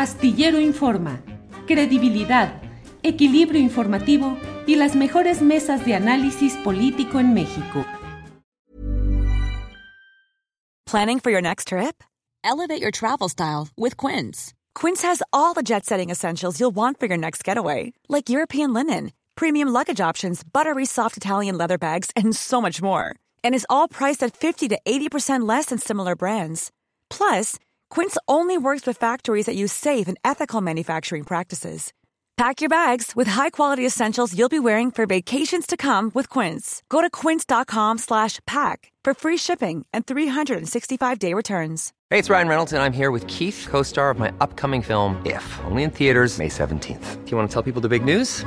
Astillero Informa, credibilidad, equilibrio informativo y las mejores mesas de análisis político en México. Planning for your next trip? Elevate your travel style with Quince. Quince has all the jet setting essentials you'll want for your next getaway, like European linen, premium luggage options, buttery soft Italian leather bags, and so much more. And is all priced at 50 to 80% less than similar brands. Plus, Quince only works with factories that use safe and ethical manufacturing practices. Pack your bags with high-quality essentials you'll be wearing for vacations to come with Quince. Go to quince.com/pack for free shipping and 365-day returns. Hey, it's Ryan Reynolds and I'm here with Keith, co-star of my upcoming film If, only in theaters May 17th. Do you want to tell people the big news?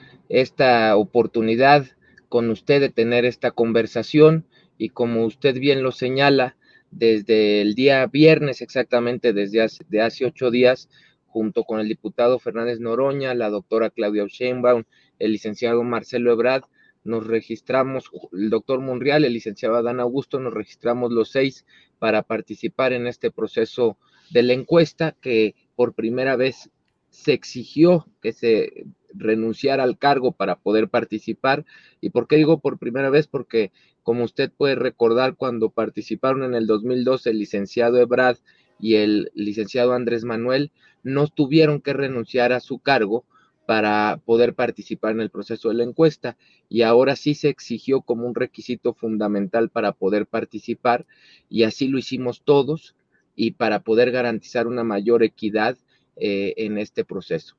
esta oportunidad con usted de tener esta conversación y como usted bien lo señala, desde el día viernes exactamente, desde hace, de hace ocho días, junto con el diputado Fernández Noroña, la doctora Claudia Sheinbaum, el licenciado Marcelo Ebrard, nos registramos, el doctor Monreal, el licenciado Adán Augusto, nos registramos los seis para participar en este proceso de la encuesta que por primera vez se exigió que se renunciara al cargo para poder participar. ¿Y por qué digo por primera vez? Porque como usted puede recordar, cuando participaron en el 2012 el licenciado Ebrad y el licenciado Andrés Manuel, no tuvieron que renunciar a su cargo para poder participar en el proceso de la encuesta y ahora sí se exigió como un requisito fundamental para poder participar y así lo hicimos todos y para poder garantizar una mayor equidad eh, en este proceso.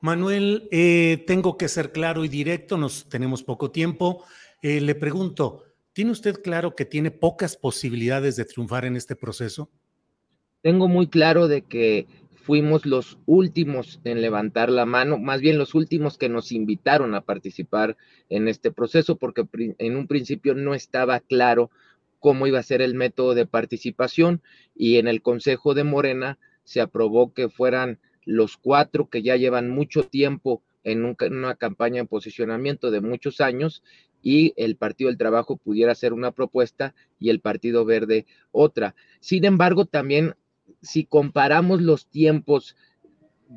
Manuel, eh, tengo que ser claro y directo, nos tenemos poco tiempo. Eh, le pregunto, ¿tiene usted claro que tiene pocas posibilidades de triunfar en este proceso? Tengo muy claro de que fuimos los últimos en levantar la mano, más bien los últimos que nos invitaron a participar en este proceso, porque en un principio no estaba claro cómo iba a ser el método de participación y en el Consejo de Morena se aprobó que fueran los cuatro que ya llevan mucho tiempo en, una campaña en posicionamiento de muchos años y el Partido del Trabajo pudiera hacer una propuesta y el Partido Verde otra. Sin embargo, también si comparamos los tiempos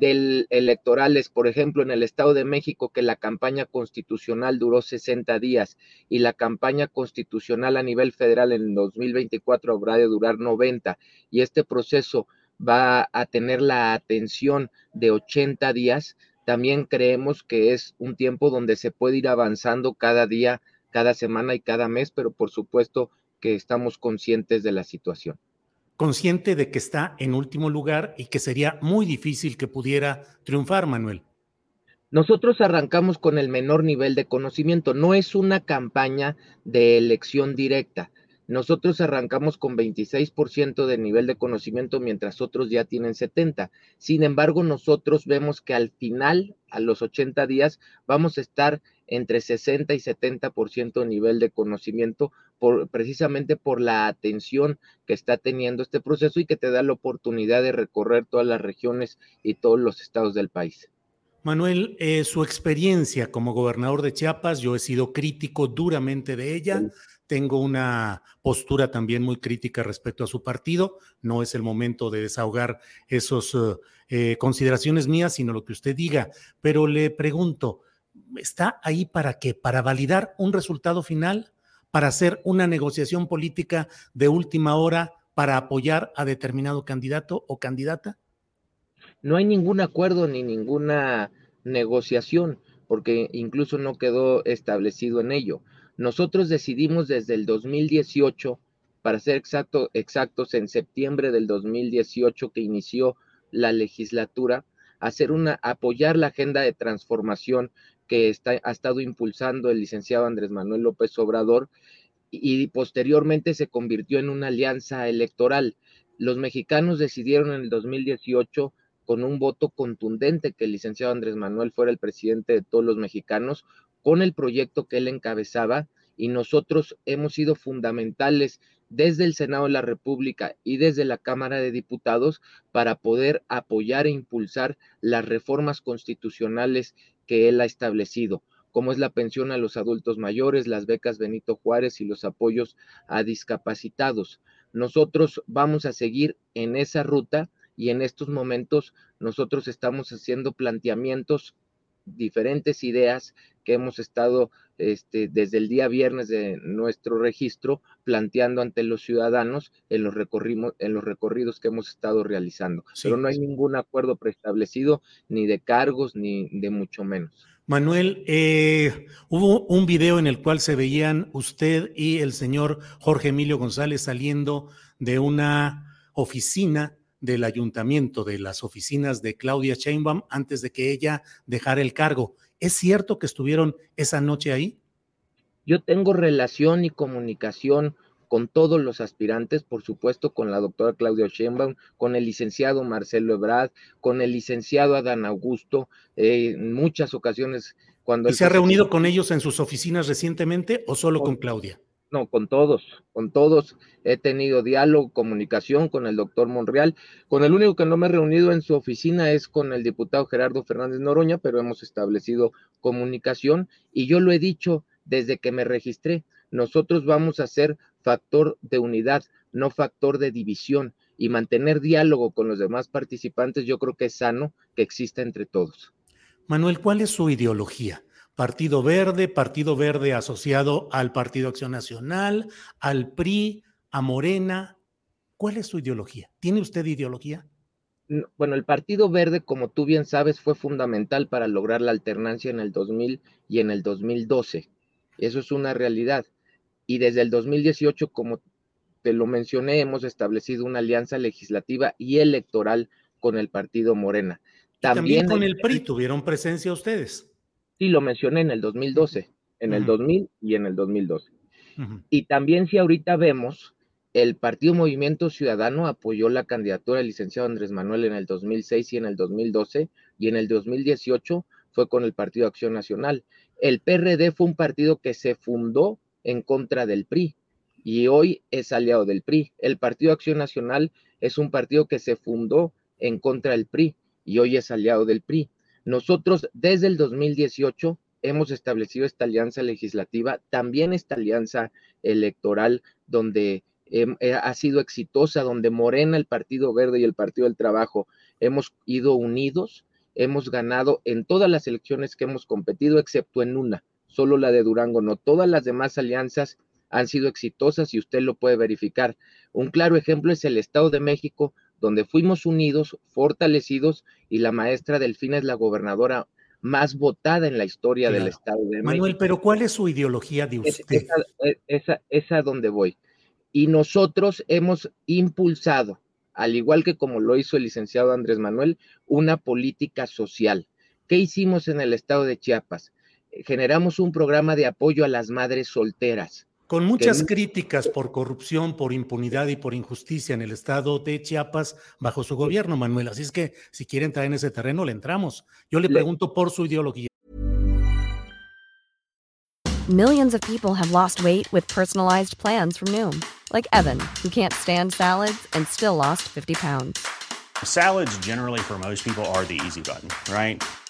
electorales, por ejemplo, en el Estado de México, que la campaña constitucional duró 60 días y la campaña constitucional a nivel federal en 2024 habrá de durar 90 y este proceso va a tener la atención de 80 días, también creemos que es un tiempo donde se puede ir avanzando cada día, cada semana y cada mes, pero por supuesto que estamos conscientes de la situación. Consciente de que está en último lugar y que sería muy difícil que pudiera triunfar, Manuel. Nosotros arrancamos con el menor nivel de conocimiento. No es una campaña de elección directa. Nosotros arrancamos con 26% de nivel de conocimiento, mientras otros ya tienen 70. Sin embargo, nosotros vemos que al final, a los 80 días, vamos a estar entre 60 y 70% de nivel de conocimiento, por, precisamente por la atención que está teniendo este proceso y que te da la oportunidad de recorrer todas las regiones y todos los estados del país. Manuel, eh, su experiencia como gobernador de Chiapas, yo he sido crítico duramente de ella tengo una postura también muy crítica respecto a su partido. No es el momento de desahogar esas eh, consideraciones mías, sino lo que usted diga. Pero le pregunto, ¿está ahí para qué? ¿Para validar un resultado final? ¿Para hacer una negociación política de última hora para apoyar a determinado candidato o candidata? No hay ningún acuerdo ni ninguna negociación, porque incluso no quedó establecido en ello. Nosotros decidimos desde el 2018, para ser exacto, exactos, en septiembre del 2018 que inició la legislatura, hacer una, apoyar la agenda de transformación que ha estado impulsando el licenciado Andrés Manuel López Obrador y, y posteriormente se convirtió en una alianza electoral. Los mexicanos decidieron en el 2018 con un voto contundente que el licenciado Andrés Manuel fuera el presidente de todos los mexicanos con el proyecto que él encabezaba y nosotros hemos sido fundamentales desde el Senado de la República y desde la Cámara de Diputados para poder apoyar e impulsar las reformas constitucionales que él ha establecido, como es la pensión a los adultos mayores, las becas Benito Juárez y los apoyos a discapacitados. Nosotros vamos a seguir en esa ruta y en estos momentos nosotros estamos haciendo planteamientos diferentes ideas que hemos estado este, desde el día viernes de nuestro registro planteando ante los ciudadanos en los, en los recorridos que hemos estado realizando. Pero no hay ningún acuerdo preestablecido ni de cargos ni de mucho menos. Manuel, eh, hubo un video en el cual se veían usted y el señor Jorge Emilio González saliendo de una oficina del ayuntamiento, de las oficinas de Claudia Sheinbaum antes de que ella dejara el cargo. ¿Es cierto que estuvieron esa noche ahí? Yo tengo relación y comunicación con todos los aspirantes, por supuesto con la doctora Claudia Sheinbaum, con el licenciado Marcelo Ebrard, con el licenciado Adán Augusto, eh, en muchas ocasiones cuando... ¿Y se ha reunido con ellos en sus oficinas recientemente o solo con Claudia? No, con todos, con todos he tenido diálogo, comunicación con el doctor Monreal. Con el único que no me he reunido en su oficina es con el diputado Gerardo Fernández Noroña, pero hemos establecido comunicación y yo lo he dicho desde que me registré. Nosotros vamos a ser factor de unidad, no factor de división y mantener diálogo con los demás participantes, yo creo que es sano que exista entre todos. Manuel, ¿cuál es su ideología? Partido Verde, Partido Verde asociado al Partido Acción Nacional, al PRI, a Morena. ¿Cuál es su ideología? ¿Tiene usted ideología? Bueno, el Partido Verde, como tú bien sabes, fue fundamental para lograr la alternancia en el 2000 y en el 2012. Eso es una realidad. Y desde el 2018, como te lo mencioné, hemos establecido una alianza legislativa y electoral con el Partido Morena. También, con el PRI tuvieron presencia ustedes. Sí, lo mencioné en el 2012, en el 2000 y en el 2012. Y también si ahorita vemos, el Partido Movimiento Ciudadano apoyó la candidatura del licenciado Andrés Manuel en el 2006 y en el 2012, y en el 2018 fue con el Partido Acción Nacional. El PRD fue un partido que se fundó en contra del PRI y hoy es aliado del PRI. El Partido Acción Nacional es un partido que se fundó en contra del PRI y hoy es aliado del PRI. Nosotros desde el 2018 hemos establecido esta alianza legislativa, también esta alianza electoral donde em, eh, ha sido exitosa, donde Morena, el Partido Verde y el Partido del Trabajo hemos ido unidos, hemos ganado en todas las elecciones que hemos competido, excepto en una, solo la de Durango, no todas las demás alianzas han sido exitosas y usted lo puede verificar. Un claro ejemplo es el Estado de México, donde fuimos unidos, fortalecidos, y la maestra Delfina es la gobernadora más votada en la historia del Estado de México. Manuel, pero ¿cuál es su ideología de usted? esa, esa, a donde voy. Y nosotros hemos impulsado, al igual que como lo hizo el licenciado Andrés Manuel, una política social. ¿Qué hicimos en el estado de Chiapas? Generamos un programa de apoyo a las madres solteras con muchas críticas por corrupción, por impunidad y por injusticia en el estado de Chiapas bajo su gobierno, Manuel. Así es que si quiere entrar en ese terreno, le entramos. Yo le pregunto por su ideología. Millions of people have lost weight with personalized plans from Noom, like Evan, who can't stand salads and still lost 50 pounds. Salads generally for most people are the easy button, right?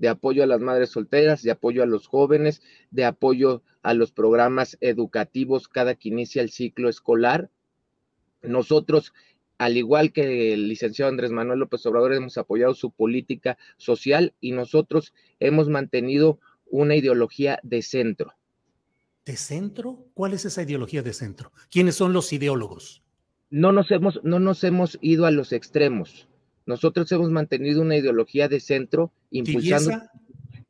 de apoyo a las madres solteras, de apoyo a los jóvenes, de apoyo a los programas educativos cada que inicia el ciclo escolar. Nosotros, al igual que el licenciado Andrés Manuel López Obrador, hemos apoyado su política social y nosotros hemos mantenido una ideología de centro. ¿De centro? ¿Cuál es esa ideología de centro? ¿Quiénes son los ideólogos? No nos hemos, no nos hemos ido a los extremos. Nosotros hemos mantenido una ideología de centro, impulsando.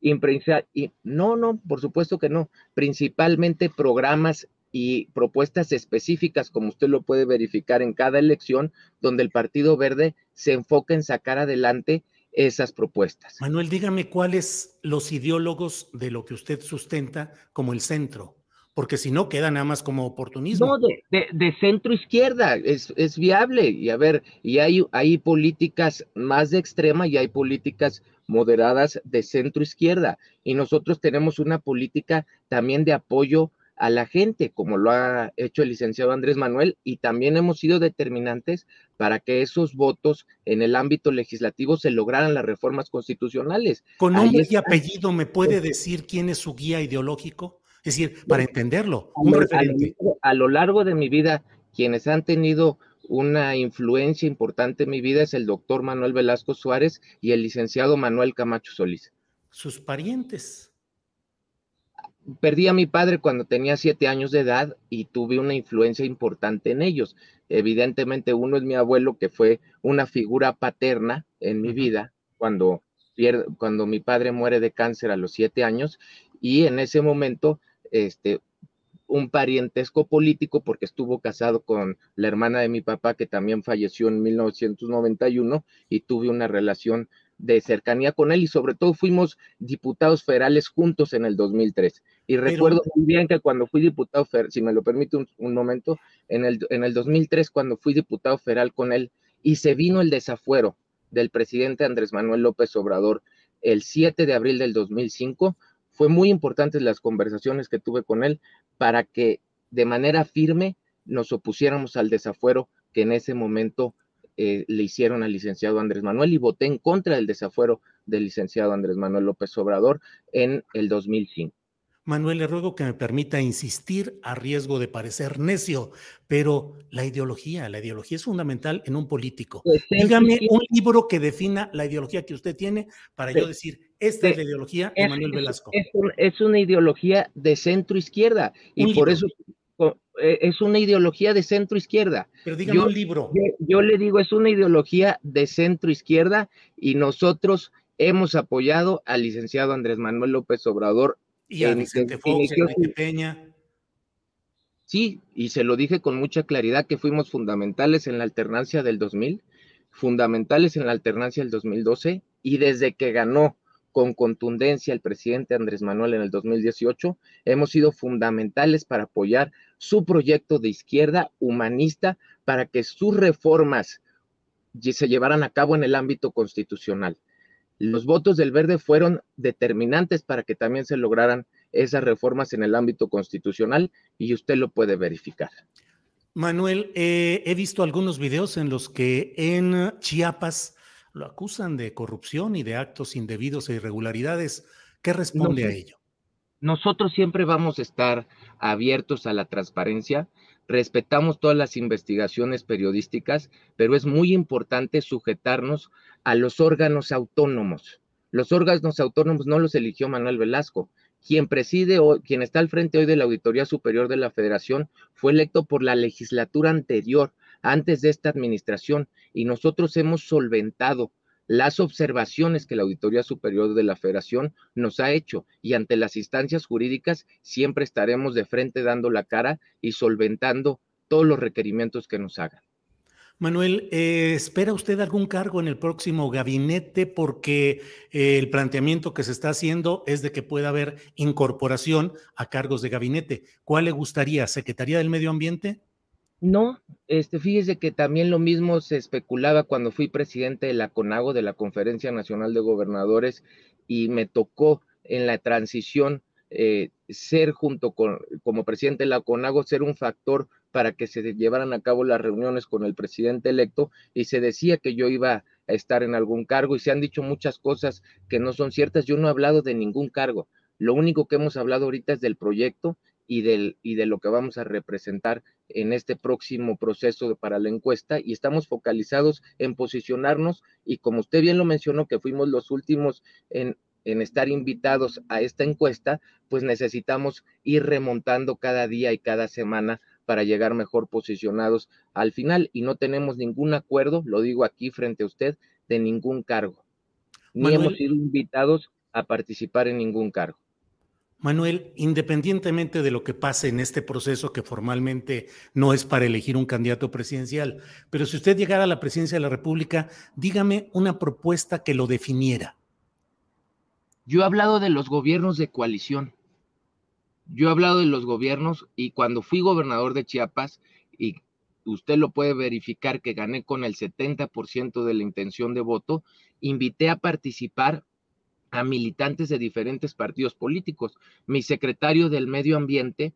Y, no, no, por supuesto que no. Principalmente programas y propuestas específicas, como usted lo puede verificar en cada elección, donde el Partido Verde se enfoca en sacar adelante esas propuestas. Manuel, dígame cuáles los ideólogos de lo que usted sustenta como el centro porque si no queda nada más como oportunismo. No, de, centro izquierda, es, es, viable. Y a ver, y hay, hay políticas más de extrema y hay políticas moderadas de centro izquierda. Y nosotros tenemos una política también de apoyo a la gente, como lo ha hecho el licenciado Andrés Manuel, y también hemos sido determinantes para que esos votos en el ámbito legislativo se lograran las reformas constitucionales. Con nombre y apellido, ¿me puede decir quién es su guía ideológico? Es decir, para entenderlo, un referente. A lo largo de mi vida, quienes han tenido una influencia importante en mi vida es el doctor Manuel Velasco Suárez y el licenciado Manuel Camacho Solís. Sus parientes. Perdí a mi padre cuando tenía siete años de edad y tuve una influencia importante en ellos. Evidentemente, uno es mi abuelo, que fue una figura paterna en mi vida cuando, cuando mi padre muere de cáncer a los siete años, y en ese momento este, un parientesco político porque estuvo casado con la hermana de mi papá que también falleció en 1991 y tuve una relación de cercanía con él y sobre todo fuimos diputados federales juntos en el 2003. Y recuerdo muy bien que cuando fui diputado federal, si me lo permite un, momento, en el, en el 2003 cuando fui diputado federal con él y se vino el desafuero del presidente Andrés Manuel López Obrador el 7 de abril del 2005, fue muy importante las conversaciones que tuve con él para que de manera firme nos opusiéramos al desafuero que en ese momento eh, le hicieron al licenciado Andrés Manuel y voté en contra del desafuero del licenciado Andrés Manuel López Obrador en el 2005. Manuel, le ruego que me permita insistir a riesgo de parecer necio, pero la ideología, la ideología es fundamental en un político. Pues Dígame un libro que defina la ideología que usted tiene para yo decir, esta es la ideología de Manuel Velasco. Es, una ideología de centro izquierda y por eso e, es una ideología de centro izquierda. Pero dígame un libro. yo le digo, es una ideología de centro izquierda y nosotros hemos apoyado al licenciado Andrés Manuel López Obrador y a Vicente Fox, y Peña. Sí, y se lo dije con mucha claridad que fuimos fundamentales en la alternancia del 2000, fundamentales en la alternancia del 2012, y desde que ganó con contundencia el presidente Andrés Manuel en el 2018, hemos sido fundamentales para apoyar su proyecto de izquierda humanista para que sus reformas se llevaran a cabo en el ámbito constitucional. Los votos del verde fueron determinantes para que también se lograran esas reformas en el ámbito constitucional y usted lo puede verificar. Manuel, eh, he visto algunos videos en los que en Chiapas lo acusan de corrupción y de actos indebidos e irregularidades. ¿Qué responde a ello? Nosotros siempre vamos a estar abiertos a la transparencia, respetamos todas las investigaciones periodísticas, pero es muy importante sujetarnos a los órganos autónomos. Los órganos autónomos no los eligió Manuel Velasco. Quien preside o quien está al frente hoy de la Auditoría Superior de la Federación fue electo por la legislatura anterior, antes de esta administración, y nosotros hemos solventado las observaciones que la Auditoría Superior de la Federación nos ha hecho y ante las instancias jurídicas siempre estaremos de frente dando la cara y solventando todos los requerimientos que nos hagan. Manuel, eh, ¿espera usted algún cargo en el próximo gabinete? Porque eh, el planteamiento que se está haciendo es de que pueda haber incorporación a cargos de gabinete. ¿Cuál le gustaría? ¿Secretaría del Medio Ambiente? No, este, fíjese que también lo mismo se especulaba cuando fui presidente de la CONAGO, de la Conferencia Nacional de Gobernadores, y me tocó en la transición eh, ser junto con, como presidente de la CONAGO, ser un factor para que se llevaran a cabo las reuniones con el presidente electo y se decía que yo iba estar en algún cargo y se han dicho muchas cosas que no son ciertas. Yo no he hablado de ningún cargo. Lo único que hemos hablado ahorita es del proyecto y, del, y de lo que vamos a representar en este próximo proceso para la encuesta y estamos focalizados en posicionarnos y como usted bien lo mencionó que fuimos los últimos en, en estar invitados a esta encuesta, pues necesitamos ir remontando cada día y cada semana para llegar mejor posicionados al final y no tenemos ningún acuerdo, lo digo aquí frente a usted, de ningún cargo. Ni hemos sido invitados a participar en ningún cargo. Manuel, independientemente de lo que pase en este proceso, que formalmente no es para elegir un candidato presidencial, pero si usted llegara a la presidencia de la República, dígame una propuesta que lo definiera. Yo he hablado de los gobiernos de coalición. Yo he hablado de los gobiernos y cuando fui gobernador de Chiapas, y usted lo puede verificar que gané con el 70% de la intención de voto, invité a participar a militantes de diferentes partidos políticos. Mi secretario del Medio Ambiente,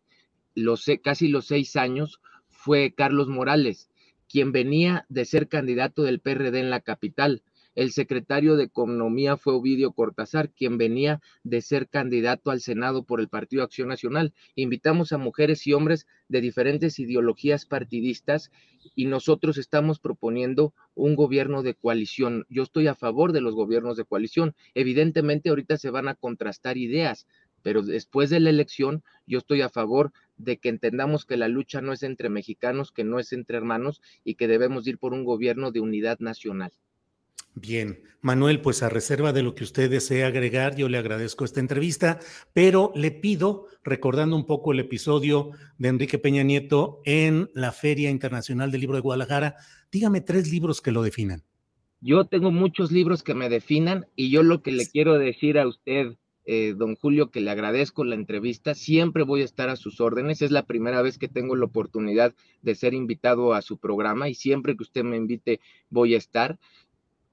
los, casi los seis años, fue Carlos Morales, quien venía de ser candidato del PRD en la capital. El secretario de Economía fue Ovidio Cortázar, quien venía de ser candidato al Senado por el Partido Acción Nacional. Invitamos a mujeres y hombres de diferentes ideologías partidistas y nosotros estamos proponiendo un gobierno de coalición. Yo estoy a favor de los gobiernos de coalición. Evidentemente ahorita se van a contrastar ideas, pero después de la elección yo estoy a favor de que entendamos que la lucha no es entre mexicanos, que no es entre hermanos y que debemos ir por un gobierno de unidad nacional. Bien, Manuel, pues a reserva de lo que usted desee agregar, yo le agradezco esta entrevista, pero le pido, recordando un poco el episodio de Enrique Peña Nieto en la Feria Internacional del Libro de Guadalajara, dígame tres libros que lo definan. Yo tengo muchos libros que me definan y yo lo que le quiero decir a usted, eh, don Julio, que le agradezco la entrevista, siempre voy a estar a sus órdenes, es la primera vez que tengo la oportunidad de ser invitado a su programa y siempre que usted me invite voy a estar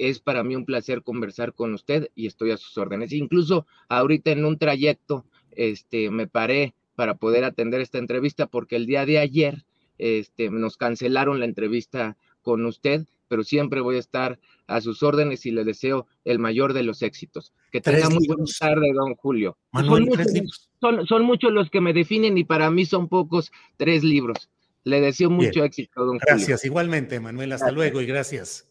es para mí un placer conversar con usted y estoy a sus órdenes. Incluso ahorita en un trayecto, este, me paré para poder atender esta entrevista porque el día de ayer, este, nos cancelaron la entrevista con usted, pero siempre voy a estar a sus órdenes y le deseo el mayor de los éxitos. Que tenga muy buena tarde, don Julio. son, muchos, son, muchos los que me definen y para mí son pocos tres libros. Le deseo mucho éxito, don Julio. Gracias, igualmente, Manuel. Hasta luego y gracias.